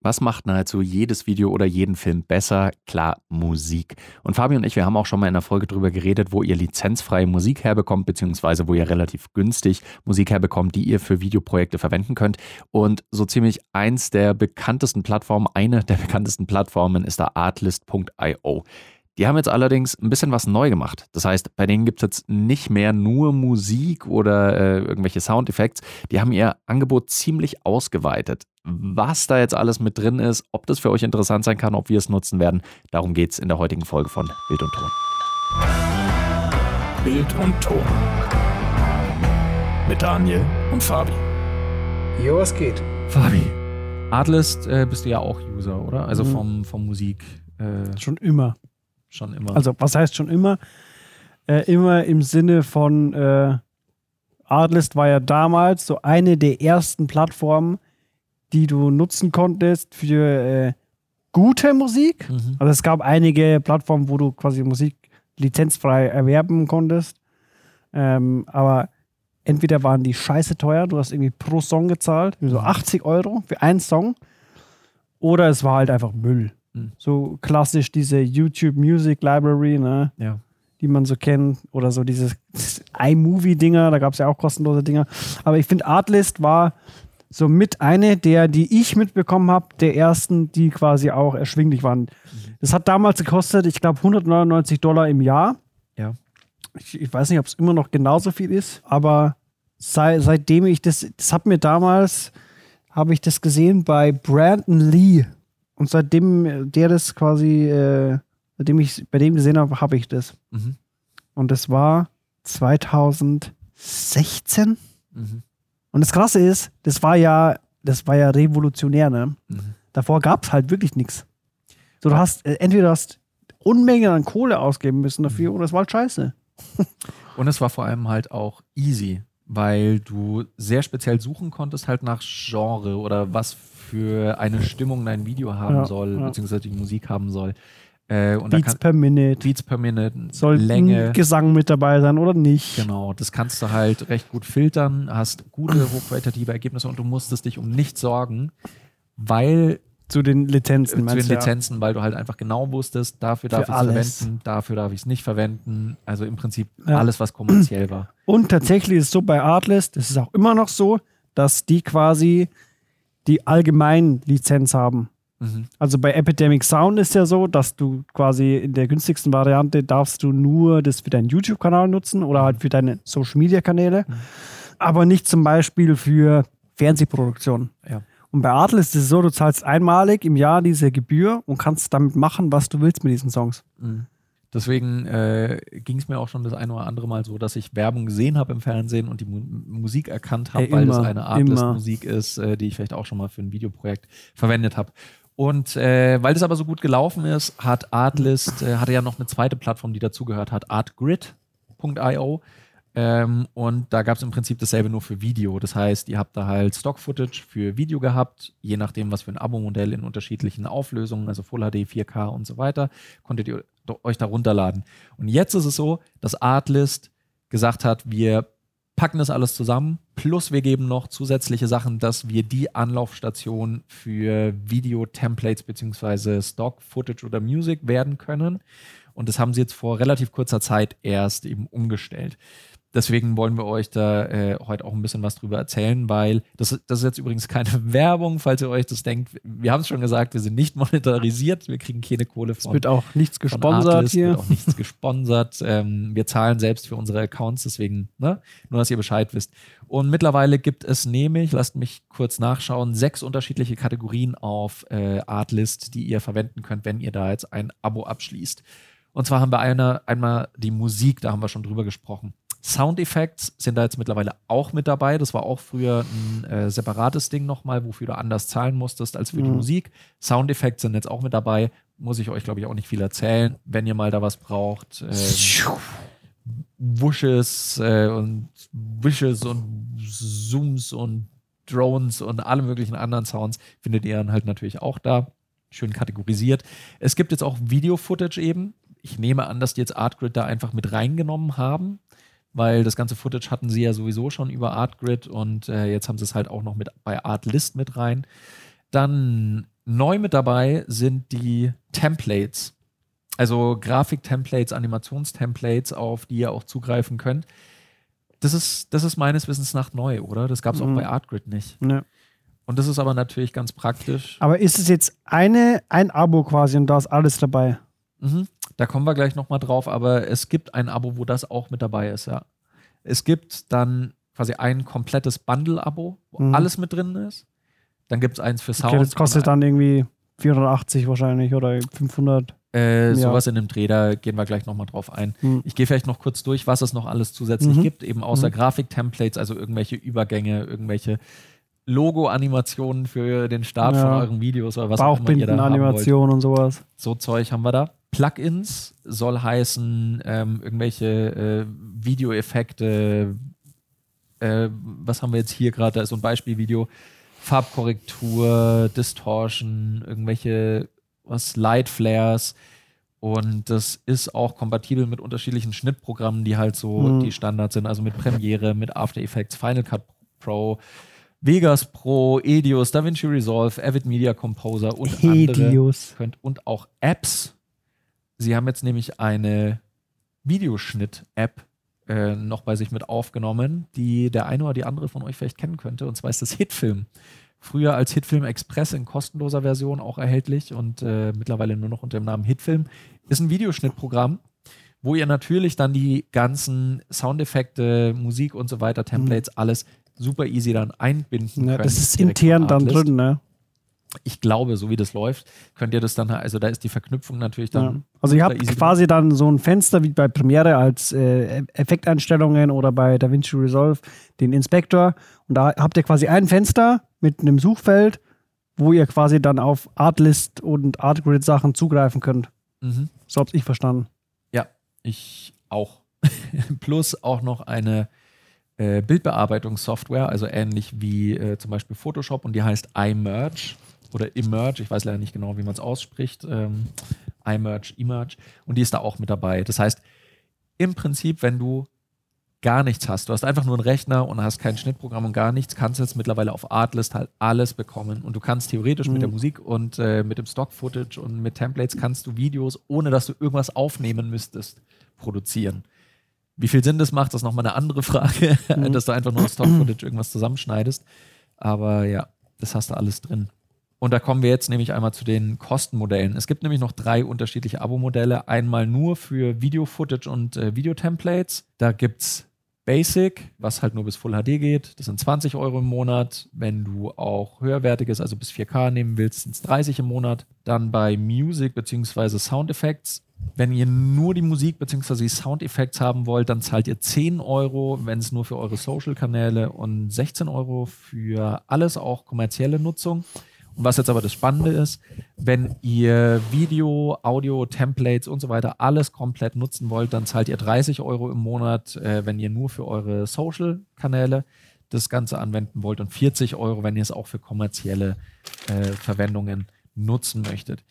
Was macht nahezu jedes Video oder jeden Film besser? Klar, Musik. Und Fabi und ich, wir haben auch schon mal in einer Folge darüber geredet, wo ihr lizenzfreie Musik herbekommt, beziehungsweise wo ihr relativ günstig Musik herbekommt, die ihr für Videoprojekte verwenden könnt. Und so ziemlich eins der bekanntesten Plattformen, eine der bekanntesten Plattformen ist da artlist.io. Die haben jetzt allerdings ein bisschen was neu gemacht. Das heißt, bei denen gibt es jetzt nicht mehr nur Musik oder äh, irgendwelche Soundeffekte. Die haben ihr Angebot ziemlich ausgeweitet. Was da jetzt alles mit drin ist, ob das für euch interessant sein kann, ob wir es nutzen werden, darum geht es in der heutigen Folge von Bild und Ton. Bild und Ton. Mit Daniel und Fabi. Jo, was geht? Fabi, Artlist äh, bist du ja auch User, oder? Also mhm. vom, vom Musik. Äh, schon immer schon immer. Also, was heißt schon immer? Äh, immer im Sinne von äh, Artlist war ja damals so eine der ersten Plattformen, die du nutzen konntest für äh, gute Musik. Mhm. Also es gab einige Plattformen, wo du quasi Musik lizenzfrei erwerben konntest. Ähm, aber entweder waren die scheiße teuer, du hast irgendwie pro Song gezahlt, so 80 mhm. Euro für einen Song, oder es war halt einfach Müll. Hm. So klassisch diese YouTube Music Library, ne? Ja. Die man so kennt. Oder so dieses iMovie-Dinger, da gab es ja auch kostenlose Dinger. Aber ich finde, Artlist war so mit eine der, die ich mitbekommen habe, der ersten, die quasi auch erschwinglich waren. Mhm. Das hat damals gekostet, ich glaube, 199 Dollar im Jahr. Ja. Ich, ich weiß nicht, ob es immer noch genauso viel ist, aber sei, seitdem ich das, das hat mir damals, habe ich das gesehen bei Brandon Lee und seitdem der das quasi, äh, seitdem ich bei dem gesehen habe, habe ich das. Mhm. Und das war 2016. Mhm. Und das Krasse ist, das war ja, das war ja revolutionär, ne? Mhm. Davor gab es halt wirklich nichts. So, du hast äh, entweder hast Unmengen an Kohle ausgeben müssen dafür mhm. oder es war halt scheiße. Und es war vor allem halt auch easy, weil du sehr speziell suchen konntest, halt nach Genre oder was für eine Stimmung dein Video haben ja, soll, ja. beziehungsweise die Musik haben soll. Äh, Beats kann, per Minute. Beats per Minute. Soll Länge. Gesang mit dabei sein oder nicht? Genau, das kannst du halt recht gut filtern, hast gute, hochqualitative Ergebnisse und du musstest dich um nichts sorgen, weil zu den Lizenzen. Zu den Lizenzen, ja. weil du halt einfach genau wusstest, dafür darf ich es verwenden, dafür darf ich es nicht verwenden. Also im Prinzip ja. alles, was kommerziell war. Und tatsächlich ist es so bei Artlist, das ist auch immer noch so, dass die quasi die allgemein Lizenz haben. Mhm. Also bei Epidemic Sound ist ja so, dass du quasi in der günstigsten Variante darfst du nur das für deinen YouTube-Kanal nutzen oder halt für deine Social-Media-Kanäle, mhm. aber nicht zum Beispiel für Fernsehproduktion. Ja. Und bei Adel ist es so, du zahlst einmalig im Jahr diese Gebühr und kannst damit machen, was du willst mit diesen Songs. Mhm. Deswegen äh, ging es mir auch schon das eine oder andere Mal so, dass ich Werbung gesehen habe im Fernsehen und die Mu Musik erkannt habe, hey, weil das eine Artlist-Musik ist, äh, die ich vielleicht auch schon mal für ein Videoprojekt verwendet habe. Und äh, weil das aber so gut gelaufen ist, hat Artlist, äh, hatte ja noch eine zweite Plattform, die dazugehört hat, artgrid.io. Ähm, und da gab es im Prinzip dasselbe nur für Video. Das heißt, ihr habt da halt Stock-Footage für Video gehabt, je nachdem, was für ein Abo-Modell in unterschiedlichen Auflösungen, also Full HD, 4K und so weiter, konntet ihr euch da runterladen. Und jetzt ist es so, dass Artlist gesagt hat, wir packen das alles zusammen, plus wir geben noch zusätzliche Sachen, dass wir die Anlaufstation für Video-Templates beziehungsweise Stock-Footage oder Music werden können. Und das haben sie jetzt vor relativ kurzer Zeit erst eben umgestellt. Deswegen wollen wir euch da äh, heute auch ein bisschen was drüber erzählen, weil das, das ist jetzt übrigens keine Werbung, falls ihr euch das denkt. Wir haben es schon gesagt, wir sind nicht monetarisiert, wir kriegen keine Kohle von. Es wird auch nichts gesponsert Artlist, hier. wird auch nichts gesponsert. Ähm, wir zahlen selbst für unsere Accounts, deswegen, ne? nur dass ihr Bescheid wisst. Und mittlerweile gibt es nämlich, lasst mich kurz nachschauen, sechs unterschiedliche Kategorien auf äh, Artlist, die ihr verwenden könnt, wenn ihr da jetzt ein Abo abschließt. Und zwar haben wir eine, einmal die Musik, da haben wir schon drüber gesprochen. Soundeffects sind da jetzt mittlerweile auch mit dabei. Das war auch früher ein äh, separates Ding nochmal, wofür du anders zahlen musstest als für mhm. die Musik. Soundeffekte sind jetzt auch mit dabei. Muss ich euch, glaube ich, auch nicht viel erzählen. Wenn ihr mal da was braucht. Äh, Wushes äh, und Wishes und Zooms und Drones und alle möglichen anderen Sounds findet ihr dann halt natürlich auch da. Schön kategorisiert. Es gibt jetzt auch Video-Footage eben. Ich nehme an, dass die jetzt Artgrid da einfach mit reingenommen haben weil das ganze Footage hatten sie ja sowieso schon über ArtGrid und äh, jetzt haben sie es halt auch noch mit bei Artlist mit rein. Dann neu mit dabei sind die Templates. Also Grafik-Templates, Animations-Templates, auf die ihr auch zugreifen könnt. Das ist, das ist meines Wissens nach neu, oder? Das gab es mhm. auch bei Artgrid nicht. Ja. Und das ist aber natürlich ganz praktisch. Aber ist es jetzt eine, ein Abo quasi und da ist alles dabei? Mhm. Da kommen wir gleich nochmal drauf, aber es gibt ein Abo, wo das auch mit dabei ist, ja. Es gibt dann quasi ein komplettes Bundle-Abo, wo mhm. alles mit drin ist. Dann gibt es eins für Sound. Okay, das kostet dann irgendwie 480 wahrscheinlich oder 500. Äh, sowas in dem Dreh, da gehen wir gleich nochmal drauf ein. Mhm. Ich gehe vielleicht noch kurz durch, was es noch alles zusätzlich mhm. gibt, eben außer mhm. Grafik-Templates, also irgendwelche Übergänge, irgendwelche Logo-Animationen für den Start ja. von euren Videos oder was auch immer ihr da Animationen und sowas. So Zeug haben wir da. Plugins soll heißen ähm, irgendwelche äh, Videoeffekte. Äh, was haben wir jetzt hier gerade? Da ist so ein Beispielvideo. Farbkorrektur, Distortion, irgendwelche was Light Flares. Und das ist auch kompatibel mit unterschiedlichen Schnittprogrammen, die halt so mhm. die Standards sind. Also mit Premiere, mit After Effects, Final Cut Pro, Vegas Pro, Edius, DaVinci Resolve, Avid Media Composer und Edius. andere. Könnt, und auch Apps. Sie haben jetzt nämlich eine Videoschnitt-App äh, noch bei sich mit aufgenommen, die der eine oder die andere von euch vielleicht kennen könnte. Und zwar ist das Hitfilm. Früher als Hitfilm Express in kostenloser Version auch erhältlich und äh, mittlerweile nur noch unter dem Namen Hitfilm. Ist ein Videoschnittprogramm, wo ihr natürlich dann die ganzen Soundeffekte, Musik und so weiter, Templates, mhm. alles super easy dann einbinden ja, könnt. Das ist intern dann drin, ne? Ich glaube, so wie das läuft, könnt ihr das dann, also da ist die Verknüpfung natürlich dann. Ja. Also ihr habt quasi dann so ein Fenster wie bei Premiere als äh, Effekteinstellungen oder bei DaVinci Resolve den Inspector und da habt ihr quasi ein Fenster mit einem Suchfeld, wo ihr quasi dann auf Artlist und Artgrid Sachen zugreifen könnt. Mhm. So hab's ich verstanden. Ja, ich auch. Plus auch noch eine äh, Bildbearbeitungssoftware, also ähnlich wie äh, zum Beispiel Photoshop und die heißt iMerge oder Emerge, ich weiß leider nicht genau, wie man es ausspricht, ähm, iMerge, Emerge und die ist da auch mit dabei. Das heißt, im Prinzip, wenn du gar nichts hast, du hast einfach nur einen Rechner und hast kein Schnittprogramm und gar nichts, kannst du jetzt mittlerweile auf Artlist halt alles bekommen und du kannst theoretisch mhm. mit der mhm. Musik und äh, mit dem Stock-Footage und mit Templates kannst du Videos, ohne dass du irgendwas aufnehmen müsstest, produzieren. Wie viel Sinn das macht, das ist nochmal eine andere Frage, mhm. dass du einfach nur Stock-Footage irgendwas zusammenschneidest. Aber ja, das hast du alles drin. Und da kommen wir jetzt nämlich einmal zu den Kostenmodellen. Es gibt nämlich noch drei unterschiedliche Abo-Modelle. Einmal nur für Video-Footage und äh, Videotemplates. Da gibt es Basic, was halt nur bis Full HD geht. Das sind 20 Euro im Monat. Wenn du auch höherwertiges, also bis 4K nehmen willst, sind es 30 im Monat. Dann bei Music bzw. Sound Effects wenn ihr nur die Musik bzw. die Soundeffekte haben wollt, dann zahlt ihr 10 Euro, wenn es nur für eure Social-Kanäle und 16 Euro für alles, auch kommerzielle Nutzung. Was jetzt aber das Spannende ist, wenn ihr Video, Audio, Templates und so weiter alles komplett nutzen wollt, dann zahlt ihr 30 Euro im Monat, äh, wenn ihr nur für eure Social-Kanäle das Ganze anwenden wollt und 40 Euro, wenn ihr es auch für kommerzielle äh, Verwendungen nutzen möchtet.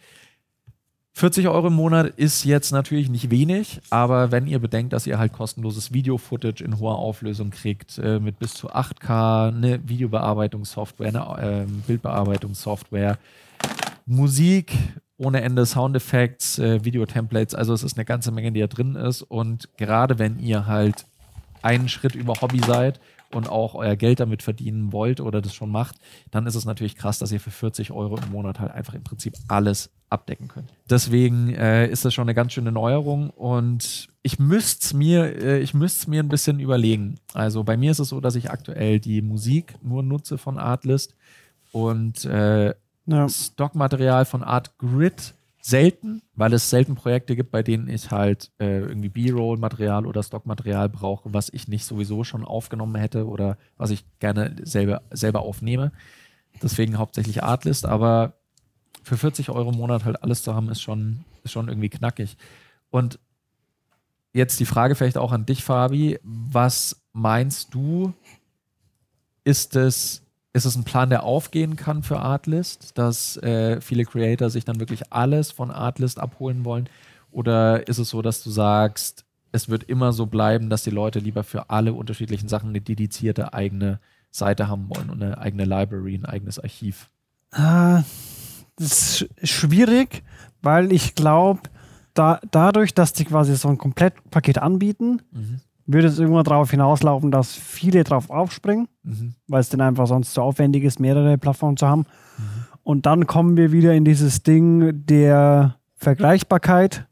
40 Euro im Monat ist jetzt natürlich nicht wenig, aber wenn ihr bedenkt, dass ihr halt kostenloses Video-Footage in hoher Auflösung kriegt, äh, mit bis zu 8K, eine Videobearbeitungssoftware, eine äh, Bildbearbeitungssoftware, Musik ohne Ende, Soundeffekte, äh, Videotemplates, also es ist eine ganze Menge, die da drin ist. Und gerade wenn ihr halt einen Schritt über Hobby seid und auch euer Geld damit verdienen wollt oder das schon macht, dann ist es natürlich krass, dass ihr für 40 Euro im Monat halt einfach im Prinzip alles abdecken könnt. Deswegen äh, ist das schon eine ganz schöne Neuerung und ich müsste es mir, äh, ich müsste mir ein bisschen überlegen. Also bei mir ist es so, dass ich aktuell die Musik nur nutze von Artlist und äh, ja. Stockmaterial von Artgrid selten, weil es selten Projekte gibt, bei denen ich halt äh, irgendwie B-Roll-Material oder Stockmaterial brauche, was ich nicht sowieso schon aufgenommen hätte oder was ich gerne selber, selber aufnehme. Deswegen hauptsächlich Artlist, aber für 40 Euro im Monat halt alles zu haben, ist schon, ist schon irgendwie knackig. Und jetzt die Frage vielleicht auch an dich, Fabi. Was meinst du, ist es ist es ein Plan, der aufgehen kann für Artlist, dass äh, viele Creator sich dann wirklich alles von Artlist abholen wollen? Oder ist es so, dass du sagst, es wird immer so bleiben, dass die Leute lieber für alle unterschiedlichen Sachen eine dedizierte eigene Seite haben wollen und eine eigene Library, ein eigenes Archiv? Ah, das ist schwierig, weil ich glaube, da, dadurch, dass die quasi so ein Komplettpaket anbieten, mhm. würde es irgendwann darauf hinauslaufen, dass viele drauf aufspringen, mhm. weil es dann einfach sonst so aufwendig ist, mehrere Plattformen zu haben. Mhm. Und dann kommen wir wieder in dieses Ding der Vergleichbarkeit,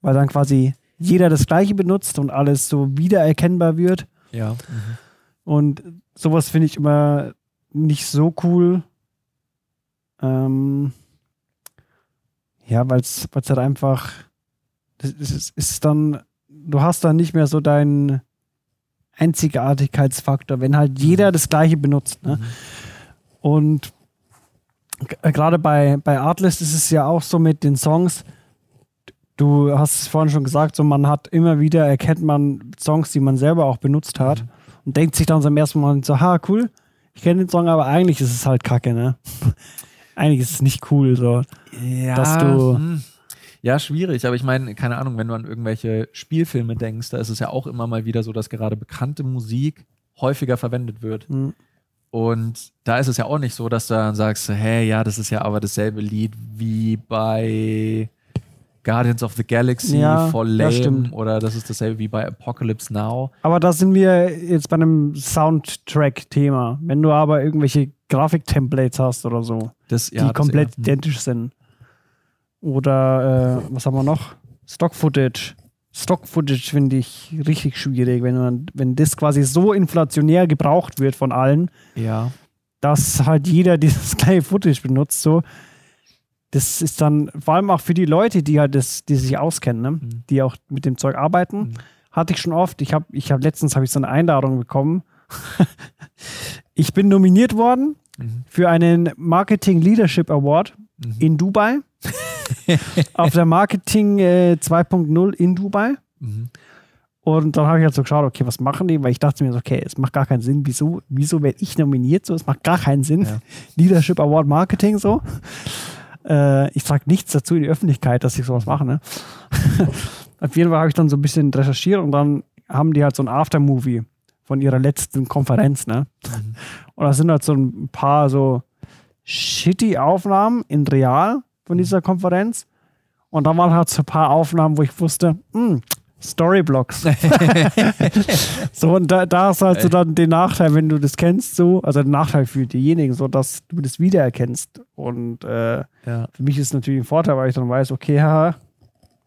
weil dann quasi jeder das Gleiche benutzt und alles so wiedererkennbar wird. Ja. Mhm. Und sowas finde ich immer nicht so cool. Ähm, ja, weil es halt einfach, das ist, ist dann, du hast dann nicht mehr so deinen Einzigartigkeitsfaktor, wenn halt jeder das Gleiche benutzt. Ne? Mhm. Und gerade bei, bei Artlist ist es ja auch so mit den Songs, du hast es vorhin schon gesagt, so man hat immer wieder, erkennt man Songs, die man selber auch benutzt hat mhm. und denkt sich dann so im ersten Mal so, ha, cool, ich kenne den Song, aber eigentlich ist es halt kacke, ne? Eigentlich ist es nicht cool, so. Ja, dass du. Hm. Ja, schwierig, aber ich meine, keine Ahnung, wenn du an irgendwelche Spielfilme denkst, da ist es ja auch immer mal wieder so, dass gerade bekannte Musik häufiger verwendet wird. Mhm. Und da ist es ja auch nicht so, dass du dann sagst, hey, ja, das ist ja aber dasselbe Lied wie bei Guardians of the Galaxy, ja, For Lame oder das ist dasselbe wie bei Apocalypse Now. Aber da sind wir jetzt bei einem Soundtrack-Thema. Wenn du aber irgendwelche Grafik-Templates hast oder so, das, ja, die komplett ja. identisch sind. Oder äh, was haben wir noch? Stock-Footage. Stock-Footage finde ich richtig schwierig, wenn man, wenn das quasi so inflationär gebraucht wird von allen, ja. dass halt jeder dieses gleiche Footage benutzt. So, das ist dann vor allem auch für die Leute, die halt das, die sich auskennen, ne? mhm. die auch mit dem Zeug arbeiten, mhm. hatte ich schon oft. Ich habe, ich habe letztens habe ich so eine Einladung bekommen. ich bin nominiert worden mhm. für einen Marketing Leadership Award mhm. in Dubai. auf der Marketing äh, 2.0 in Dubai. Mhm. Und dann habe ich halt so geschaut, okay, was machen die? Weil ich dachte mir so, okay, es macht gar keinen Sinn. Wieso, wieso werde ich nominiert? So, es macht gar keinen Sinn. Ja. Leadership Award Marketing so. Äh, ich sage nichts dazu in die Öffentlichkeit, dass ich sowas mache. Ne? Auf jeden Fall habe ich dann so ein bisschen recherchiert und dann haben die halt so ein Aftermovie von ihrer letzten Konferenz. Ne? Mhm. Und da sind halt so ein paar so shitty Aufnahmen in real von dieser Konferenz. Und dann waren halt so ein paar Aufnahmen, wo ich wusste, mh, hm, Storyblocks. so, und da, da hast du halt so dann den Nachteil, wenn du das kennst, so, also den Nachteil für diejenigen, so dass du das wiedererkennst. Und äh, ja. für mich ist es natürlich ein Vorteil, weil ich dann weiß, okay, haha,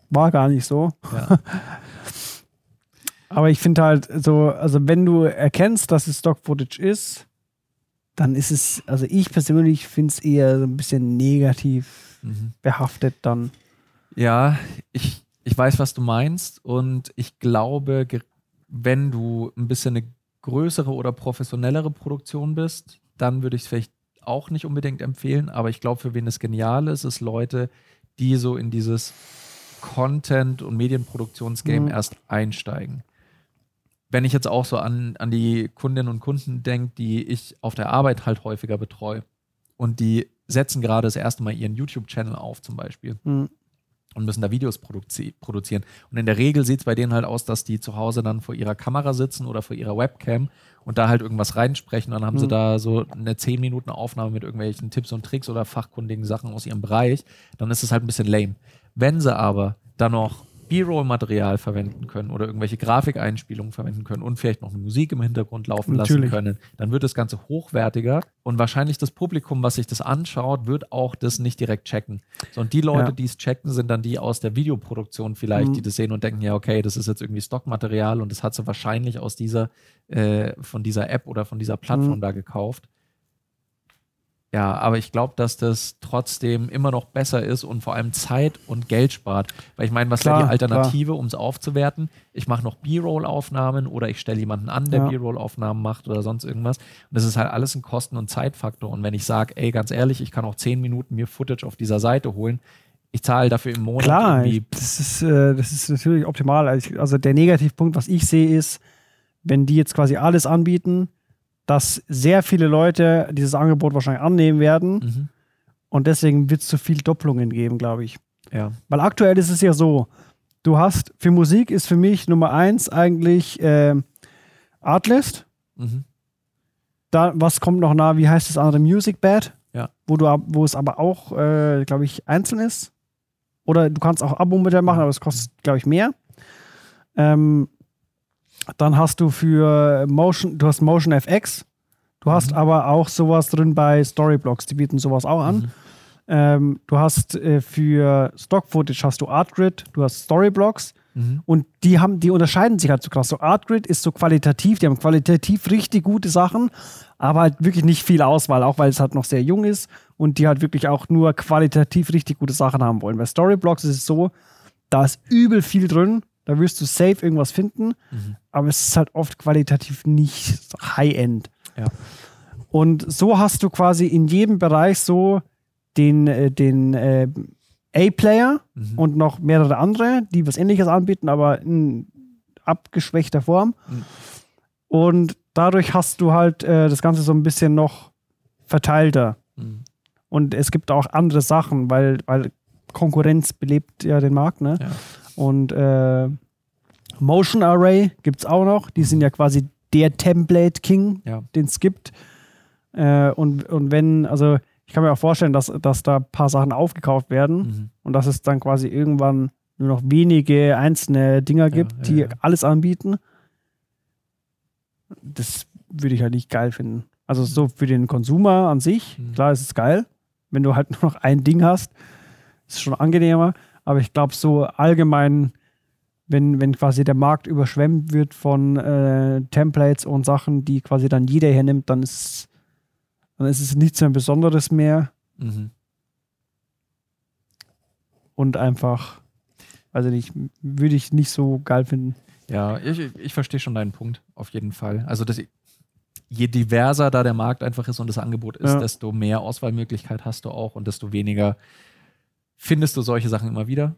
war gar nicht so. Ja. Aber ich finde halt so, also wenn du erkennst, dass es Stock-Footage ist, dann ist es, also ich persönlich finde es eher so ein bisschen negativ mhm. behaftet dann. Ja, ich, ich weiß, was du meinst und ich glaube, wenn du ein bisschen eine größere oder professionellere Produktion bist, dann würde ich es vielleicht auch nicht unbedingt empfehlen, aber ich glaube, für wen es genial ist, ist Leute, die so in dieses Content- und Medienproduktionsgame mhm. erst einsteigen. Wenn ich jetzt auch so an, an die Kundinnen und Kunden denke, die ich auf der Arbeit halt häufiger betreue und die setzen gerade das erste Mal ihren YouTube-Channel auf, zum Beispiel. Mhm. Und müssen da Videos produzi produzieren. Und in der Regel sieht es bei denen halt aus, dass die zu Hause dann vor ihrer Kamera sitzen oder vor ihrer Webcam und da halt irgendwas reinsprechen. Dann haben mhm. sie da so eine 10 Minuten Aufnahme mit irgendwelchen Tipps und Tricks oder fachkundigen Sachen aus ihrem Bereich. Dann ist es halt ein bisschen lame. Wenn sie aber dann noch B-Roll-Material verwenden können oder irgendwelche Grafikeinspielungen verwenden können und vielleicht noch eine Musik im Hintergrund laufen Natürlich. lassen können, dann wird das Ganze hochwertiger und wahrscheinlich das Publikum, was sich das anschaut, wird auch das nicht direkt checken. So, und die Leute, ja. die es checken, sind dann die aus der Videoproduktion vielleicht, mhm. die das sehen und denken, ja, okay, das ist jetzt irgendwie Stockmaterial und das hat sie wahrscheinlich aus dieser, äh, von dieser App oder von dieser Plattform mhm. da gekauft. Ja, aber ich glaube, dass das trotzdem immer noch besser ist und vor allem Zeit und Geld spart. Weil ich meine, was wäre die Alternative, um es aufzuwerten? Ich mache noch B-Roll-Aufnahmen oder ich stelle jemanden an, der ja. B-Roll-Aufnahmen macht oder sonst irgendwas. Und das ist halt alles ein Kosten- und Zeitfaktor. Und wenn ich sage, ey, ganz ehrlich, ich kann auch zehn Minuten mir Footage auf dieser Seite holen, ich zahle dafür im Monat Klar, irgendwie. Das ist, äh, das ist natürlich optimal. Also der Negativpunkt, was ich sehe, ist, wenn die jetzt quasi alles anbieten, dass sehr viele Leute dieses Angebot wahrscheinlich annehmen werden. Mhm. Und deswegen wird es zu viel Doppelungen geben, glaube ich. Ja. Weil aktuell ist es ja so, du hast, für Musik ist für mich Nummer eins eigentlich äh, Artlist. Mhm. Da, was kommt noch nah? Wie heißt das andere? Music Bad? Ja. Wo, du, wo es aber auch, äh, glaube ich, einzeln ist. Oder du kannst auch Abo-Modell machen, aber es kostet, glaube ich, mehr. Ähm, dann hast du für Motion, du hast Motion FX. Du hast mhm. aber auch sowas drin bei Storyblocks, die bieten sowas auch an. Mhm. Ähm, du hast äh, für Stock-Footage hast du Artgrid, du hast Storyblocks mhm. und die haben, die unterscheiden sich halt so krass. So Artgrid ist so qualitativ, die haben qualitativ richtig gute Sachen, aber halt wirklich nicht viel Auswahl, auch weil es halt noch sehr jung ist und die halt wirklich auch nur qualitativ richtig gute Sachen haben wollen. Bei Storyblocks ist es so, da ist übel viel drin, da wirst du safe irgendwas finden, mhm. aber es ist halt oft qualitativ nicht High-End. Ja. Und so hast du quasi in jedem Bereich so den, äh, den äh, A-Player mhm. und noch mehrere andere, die was ähnliches anbieten, aber in abgeschwächter Form. Mhm. Und dadurch hast du halt äh, das Ganze so ein bisschen noch verteilter. Mhm. Und es gibt auch andere Sachen, weil, weil Konkurrenz belebt ja den Markt. Ne? Ja. Und äh, Motion Array gibt es auch noch. Die sind ja quasi der Template King, ja. den es gibt. Äh, und, und wenn, also ich kann mir auch vorstellen, dass, dass da ein paar Sachen aufgekauft werden mhm. und dass es dann quasi irgendwann nur noch wenige einzelne Dinger gibt, ja, ja, die alles anbieten. Das würde ich halt nicht geil finden. Also so für den Konsumer an sich, mhm. klar ist es geil. Wenn du halt nur noch ein Ding hast, ist es schon angenehmer. Aber ich glaube, so allgemein, wenn, wenn quasi der Markt überschwemmt wird von äh, Templates und Sachen, die quasi dann jeder hernimmt, dann ist es dann ist es nichts mehr Besonderes mehr. Mhm. Und einfach, also nicht, würde ich nicht so geil finden. Ja, ich, ich verstehe schon deinen Punkt, auf jeden Fall. Also das, je diverser da der Markt einfach ist und das Angebot ist, ja. desto mehr Auswahlmöglichkeit hast du auch und desto weniger findest du solche Sachen immer wieder.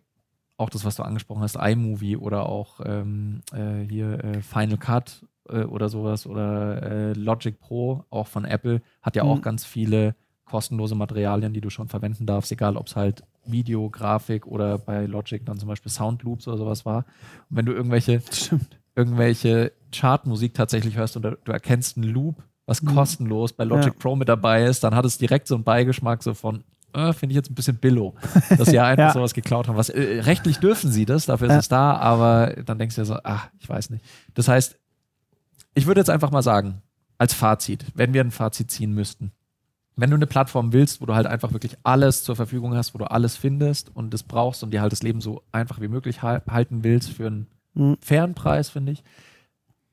Auch das, was du angesprochen hast, iMovie oder auch ähm, äh, hier äh, Final Cut äh, oder sowas oder äh, Logic Pro, auch von Apple, hat ja mhm. auch ganz viele kostenlose Materialien, die du schon verwenden darfst, egal ob es halt Video, Grafik oder bei Logic dann zum Beispiel Sound Loops oder sowas war. Und wenn du irgendwelche, irgendwelche Chartmusik tatsächlich hörst und du erkennst einen Loop, was mhm. kostenlos bei Logic ja. Pro mit dabei ist, dann hat es direkt so einen Beigeschmack so von, äh, finde ich jetzt ein bisschen billow, dass sie ja einfach ja. sowas geklaut haben. Was, äh, rechtlich dürfen sie das, dafür ist ja. es da, aber dann denkst du dir so, ach, ich weiß nicht. Das heißt, ich würde jetzt einfach mal sagen, als Fazit, wenn wir ein Fazit ziehen müssten, wenn du eine Plattform willst, wo du halt einfach wirklich alles zur Verfügung hast, wo du alles findest und das brauchst und dir halt das Leben so einfach wie möglich halten willst für einen mhm. fairen Preis, finde ich,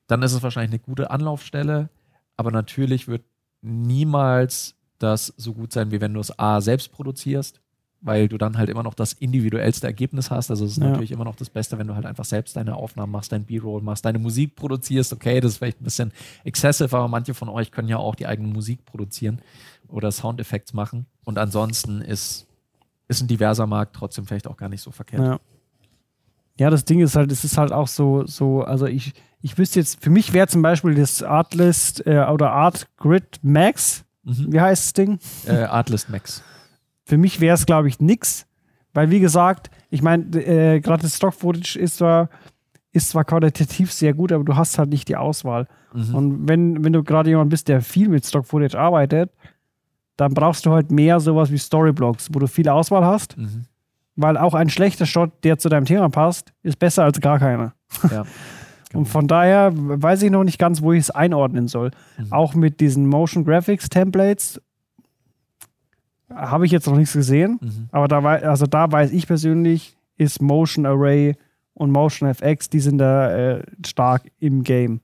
dann ist es wahrscheinlich eine gute Anlaufstelle. Aber natürlich wird niemals das so gut sein, wie wenn du es A selbst produzierst weil du dann halt immer noch das individuellste Ergebnis hast. Also es ist ja. natürlich immer noch das Beste, wenn du halt einfach selbst deine Aufnahmen machst, dein B-Roll machst, deine Musik produzierst. Okay, das ist vielleicht ein bisschen excessive, aber manche von euch können ja auch die eigene Musik produzieren oder Soundeffekte machen. Und ansonsten ist, ist ein diverser Markt trotzdem vielleicht auch gar nicht so verkehrt. Ja. Ja, das Ding ist halt, es ist halt auch so, so, also ich, ich wüsste jetzt, für mich wäre zum Beispiel das Artlist äh, oder Art Grid Max, mhm. wie heißt das Ding? Äh, Artlist Max. Für mich wäre es, glaube ich, nix. Weil, wie gesagt, ich meine, äh, gerade das Stock-Footage ist zwar, ist zwar qualitativ sehr gut, aber du hast halt nicht die Auswahl. Mhm. Und wenn, wenn du gerade jemand bist, der viel mit Stock-Footage arbeitet, dann brauchst du halt mehr sowas wie Storyblocks, wo du viel Auswahl hast. Mhm. Weil auch ein schlechter Shot, der zu deinem Thema passt, ist besser als gar keiner. Ja. Und von daher weiß ich noch nicht ganz, wo ich es einordnen soll. Mhm. Auch mit diesen Motion Graphics Templates habe ich jetzt noch nichts gesehen, mhm. aber da, also da weiß ich persönlich, ist Motion Array und Motion FX, die sind da äh, stark im Game.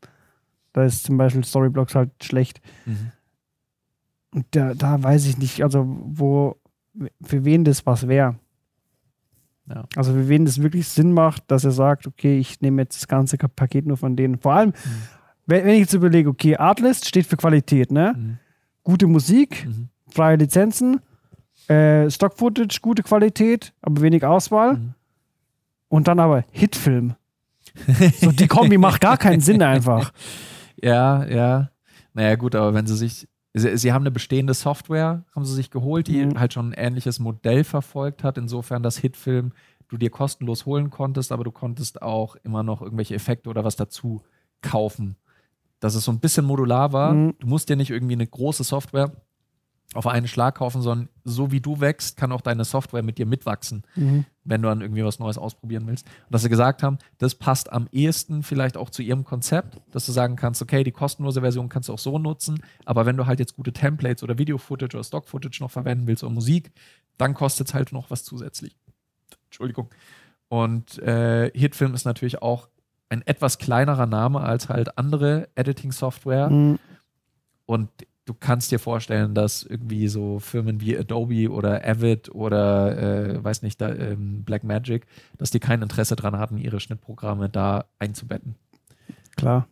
Da ist zum Beispiel Storyblocks halt schlecht. Mhm. Und da, da weiß ich nicht, also wo, für wen das was wäre. Ja. Also für wen das wirklich Sinn macht, dass er sagt, okay, ich nehme jetzt das ganze Paket nur von denen. Vor allem, mhm. wenn, ich jetzt überlege, okay, Artlist steht für Qualität, ne? Mhm. Gute Musik, mhm. freie Lizenzen, äh, Stock-Footage, gute Qualität, aber wenig Auswahl. Mhm. Und dann aber Hitfilm. so, die Kombi macht gar keinen Sinn einfach. Ja, ja. Naja, gut, aber wenn sie sich. Sie, sie, haben eine bestehende Software, haben sie sich geholt, die mhm. halt schon ein ähnliches Modell verfolgt hat, insofern, dass Hitfilm du dir kostenlos holen konntest, aber du konntest auch immer noch irgendwelche Effekte oder was dazu kaufen. Dass es so ein bisschen modular war. Mhm. Du musst dir nicht irgendwie eine große Software auf einen Schlag kaufen, sondern so wie du wächst, kann auch deine Software mit dir mitwachsen, mhm. wenn du dann irgendwie was Neues ausprobieren willst. Und dass sie gesagt haben, das passt am ehesten vielleicht auch zu ihrem Konzept, dass du sagen kannst, okay, die kostenlose Version kannst du auch so nutzen, aber wenn du halt jetzt gute Templates oder Video-Footage oder Stock-Footage noch verwenden willst oder Musik, dann kostet es halt noch was zusätzlich. Entschuldigung. Und äh, Hitfilm ist natürlich auch ein etwas kleinerer Name als halt andere Editing-Software. Mhm. Und du kannst dir vorstellen, dass irgendwie so Firmen wie Adobe oder Avid oder äh, weiß nicht, da, ähm, Blackmagic, dass die kein Interesse daran hatten, ihre Schnittprogramme da einzubetten. Klar,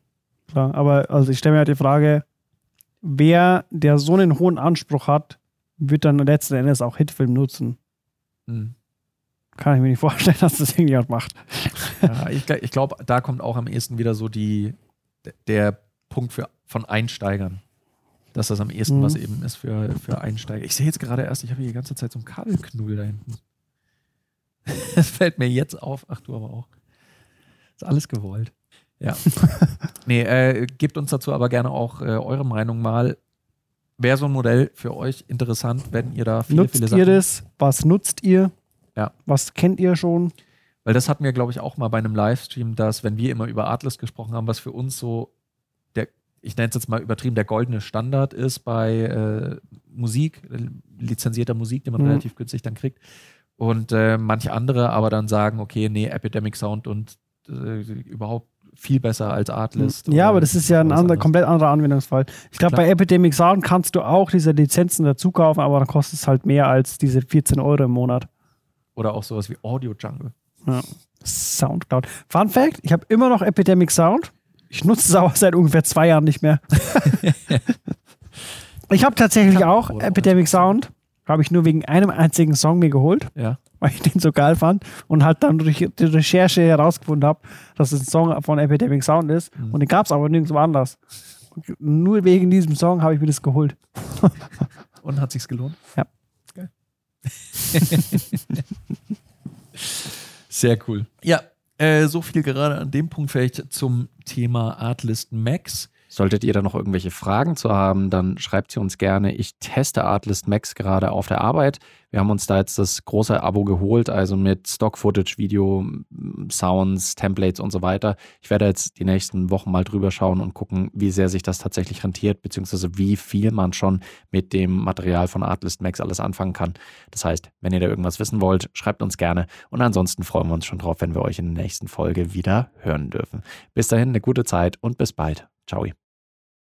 klar. Aber also ich stelle mir halt die Frage, wer, der so einen hohen Anspruch hat, wird dann letzten Endes auch Hitfilm nutzen. Hm. Kann ich mir nicht vorstellen, dass das irgendjemand macht. Ja, ich, ich glaube, da kommt auch am ehesten wieder so die, der Punkt für, von Einsteigern dass das am ehesten mhm. was eben ist für, für Einsteiger. Ich sehe jetzt gerade erst, ich habe hier die ganze Zeit so einen Kabelknull da hinten. Das fällt mir jetzt auf. Ach, du aber auch. Ist alles gewollt. Ja. nee, äh, gebt uns dazu aber gerne auch äh, eure Meinung mal. Wäre so ein Modell für euch interessant, wenn ihr da viele, nutzt viele Sachen... ihr das? Was nutzt ihr? Ja. Was kennt ihr schon? Weil das hatten wir, glaube ich, auch mal bei einem Livestream, dass, wenn wir immer über Atlas gesprochen haben, was für uns so ich nenne es jetzt mal übertrieben, der goldene Standard ist bei äh, Musik, äh, lizenzierter Musik, die man mhm. relativ günstig dann kriegt. Und äh, manche andere aber dann sagen, okay, nee, Epidemic Sound und äh, überhaupt viel besser als Artlist. Ja, aber das ist ja ein andere, komplett anderer Anwendungsfall. Ich glaube, bei Epidemic Sound kannst du auch diese Lizenzen dazu kaufen, aber dann kostet es halt mehr als diese 14 Euro im Monat. Oder auch sowas wie Audio Jungle. Ja. Soundcloud. Fun Fact: Ich habe immer noch Epidemic Sound. Ich nutze es aber seit ungefähr zwei Jahren nicht mehr. ich habe tatsächlich auch Epidemic Sound. Habe ich nur wegen einem einzigen Song mir geholt, ja. weil ich den so geil fand und halt dann durch die Recherche herausgefunden habe, dass es ein Song von Epidemic Sound ist. Mhm. Und den gab es aber nirgendwo anders. Und nur wegen diesem Song habe ich mir das geholt. und hat sich's gelohnt? Ja. Geil. Sehr cool. Ja, äh, so viel gerade an dem Punkt vielleicht zum Thema Artlist Max. Solltet ihr da noch irgendwelche Fragen zu haben, dann schreibt sie uns gerne. Ich teste Artlist Max gerade auf der Arbeit. Wir haben uns da jetzt das große Abo geholt, also mit Stock-Footage, Video, Sounds, Templates und so weiter. Ich werde jetzt die nächsten Wochen mal drüber schauen und gucken, wie sehr sich das tatsächlich rentiert, beziehungsweise wie viel man schon mit dem Material von Artlist Max alles anfangen kann. Das heißt, wenn ihr da irgendwas wissen wollt, schreibt uns gerne. Und ansonsten freuen wir uns schon drauf, wenn wir euch in der nächsten Folge wieder hören dürfen. Bis dahin eine gute Zeit und bis bald. Ciao.